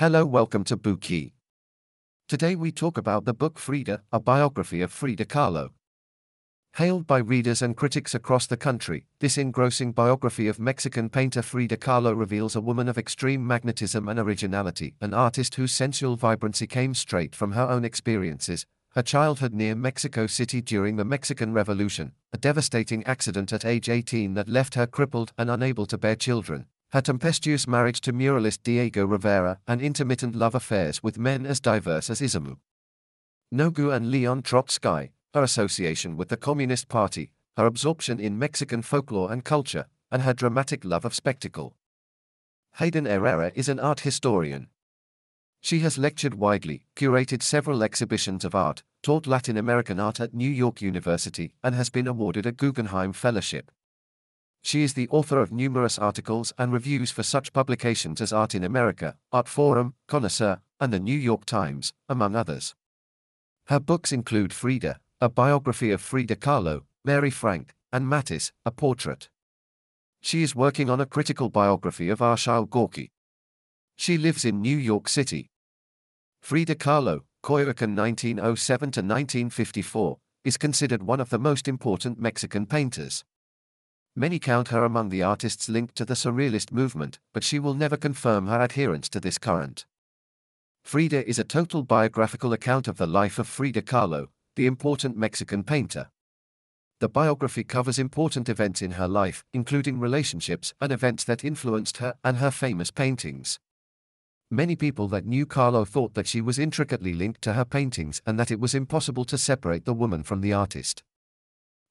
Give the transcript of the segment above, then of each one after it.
Hello, welcome to Bookey. Today we talk about the book Frida, a biography of Frida Kahlo. Hailed by readers and critics across the country, this engrossing biography of Mexican painter Frida Kahlo reveals a woman of extreme magnetism and originality, an artist whose sensual vibrancy came straight from her own experiences, her childhood near Mexico City during the Mexican Revolution, a devastating accident at age 18 that left her crippled and unable to bear children, her tempestuous marriage to muralist Diego Rivera, and intermittent love affairs with men as diverse as Isamu Nogu and Leon Trotsky, her association with the Communist Party, her absorption in Mexican folklore and culture, and her dramatic love of spectacle. Hayden Herrera is an art historian. She has lectured widely, curated several exhibitions of art, taught Latin American art at New York University, and has been awarded a Guggenheim Fellowship. She is the author of numerous articles and reviews for such publications as Art in America, Artforum, Connoisseur, and the New York Times, among others. Her books include Frida, a biography of Frida Kahlo, Mary Frank, and Matisse, a portrait. She is working on a critical biography of Arshile Gorky. She lives in New York City. Frida Kahlo, Coyoacán 1907 to 1954, is considered one of the most important Mexican painters. Many count her among the artists linked to the Surrealist movement, but she will never confirm her adherence to this current. Frida is a total biographical account of the life of Frida Kahlo, the important Mexican painter. The biography covers important events in her life, including relationships and events that influenced her and her famous paintings. Many people that knew Kahlo thought that she was intricately linked to her paintings and that it was impossible to separate the woman from the artist.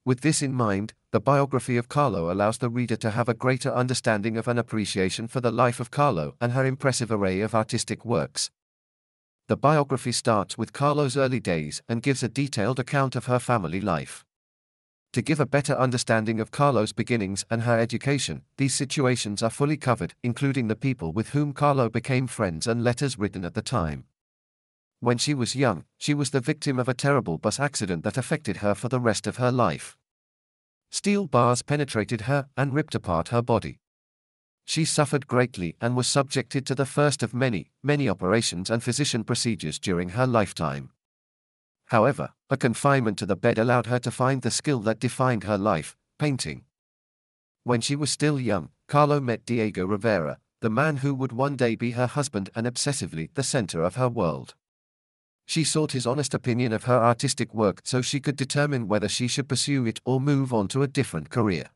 With this in mind, the biography of Kahlo allows the reader to have a greater understanding of and appreciation for the life of Kahlo and her impressive array of artistic works. The biography starts with Kahlo's early days and gives a detailed account of her family life. To give a better understanding of Kahlo's beginnings and her education, these situations are fully covered, including the people with whom Kahlo became friends and letters written at the time. When she was young, she was the victim of a terrible bus accident that affected her for the rest of her life. Steel bars penetrated her and ripped apart her body. She suffered greatly and was subjected to the first of many, many operations and physician procedures during her lifetime. However, a confinement to the bed allowed her to find the skill that defined her life painting. When she was still young, Kahlo met Diego Rivera, the man who would one day be her husband and obsessively the center of her world. She sought his honest opinion of her artistic work so she could determine whether she should pursue it or move on to a different career.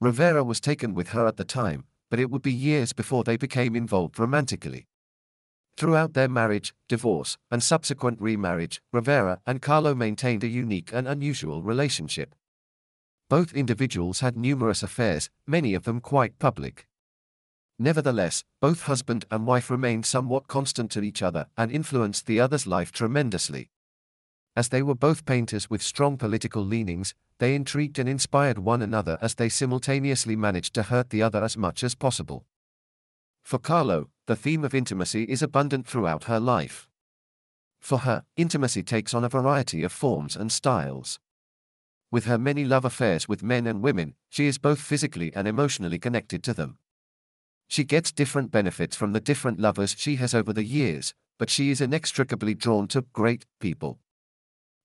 Rivera was taken with her at the time, but it would be years before they became involved romantically. Throughout their marriage, divorce, and subsequent remarriage, Rivera and Kahlo maintained a unique and unusual relationship. Both individuals had numerous affairs, many of them quite public. Nevertheless, both husband and wife remained somewhat constant to each other and influenced the other's life tremendously. As they were both painters with strong political leanings, they intrigued and inspired one another as they simultaneously managed to hurt the other as much as possible. For Kahlo, the theme of intimacy is abundant throughout her life. For her, intimacy takes on a variety of forms and styles. With her many love affairs with men and women, she is both physically and emotionally connected to them. She gets different benefits from the different lovers she has over the years, but she is inextricably drawn to great people.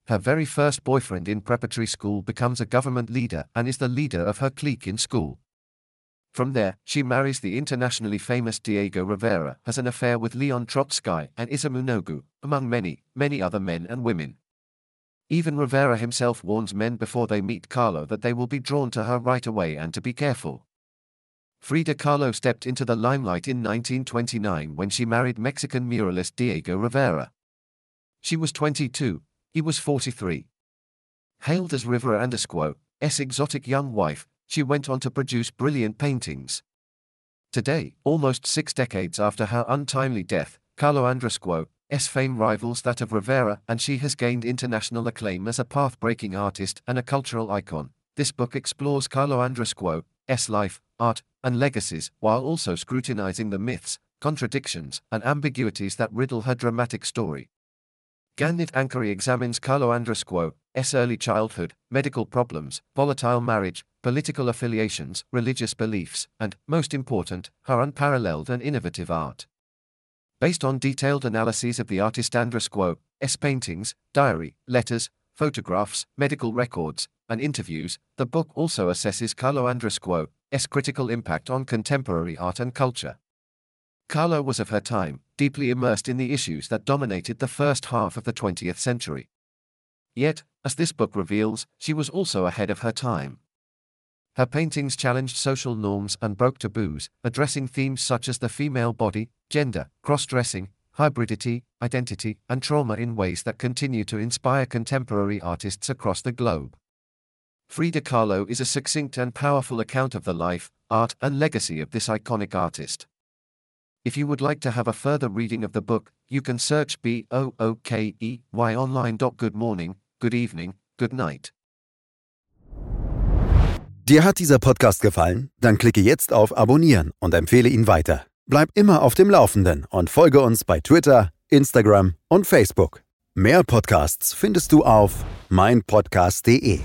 Her very first boyfriend in preparatory school becomes a government leader and is the leader of her clique in school. From there, she marries the internationally famous Diego Rivera, has an affair with Leon Trotsky and Isamu Nogu, among many, many other men and women. Even Rivera himself warns men before they meet Kahlo that they will be drawn to her right away and to be careful. Frida Kahlo stepped into the limelight in 1929 when she married Mexican muralist Diego Rivera. She was 22, he was 43. Hailed as Rivera Andesquo's exotic young wife, she went on to produce brilliant paintings. Today, almost six decades after her untimely death, Kahlo Andrescuo's fame rivals that of Rivera and she has gained international acclaim as a path-breaking artist and a cultural icon. This book explores Kahlo Andrescuo's life, art, and legacies, while also scrutinizing the myths, contradictions, and ambiguities that riddle her dramatic story. Gannit Ankori examines Kahlo Andrescuo's early childhood, medical problems, volatile marriage, political affiliations, religious beliefs, and, most important, her unparalleled and innovative art. Based on detailed analyses of the artist Andresquo's paintings, diary, letters, photographs, medical records, and interviews, the book also assesses Kahlo Andres Guo's critical impact on contemporary art and culture. Kahlo was of her time, deeply immersed in the issues that dominated the first half of the 20th century. Yet, as this book reveals, she was also ahead of her time. Her paintings challenged social norms and broke taboos, addressing themes such as the female body, gender, cross dressing, hybridity, identity, and trauma in ways that continue to inspire contemporary artists across the globe. Frida Kahlo is a succinct and powerful account of the life, art, and legacy of this iconic artist. If you would like to have a further reading of the book, you can search B O O K E Y online. Good morning, good evening, good night. Dir hat dieser Podcast gefallen? Dann klicke jetzt auf Abonnieren und empfehle ihn weiter. Bleib immer auf dem Laufenden und folge uns bei Twitter, Instagram und Facebook. Mehr Podcasts findest du auf meinpodcast.de.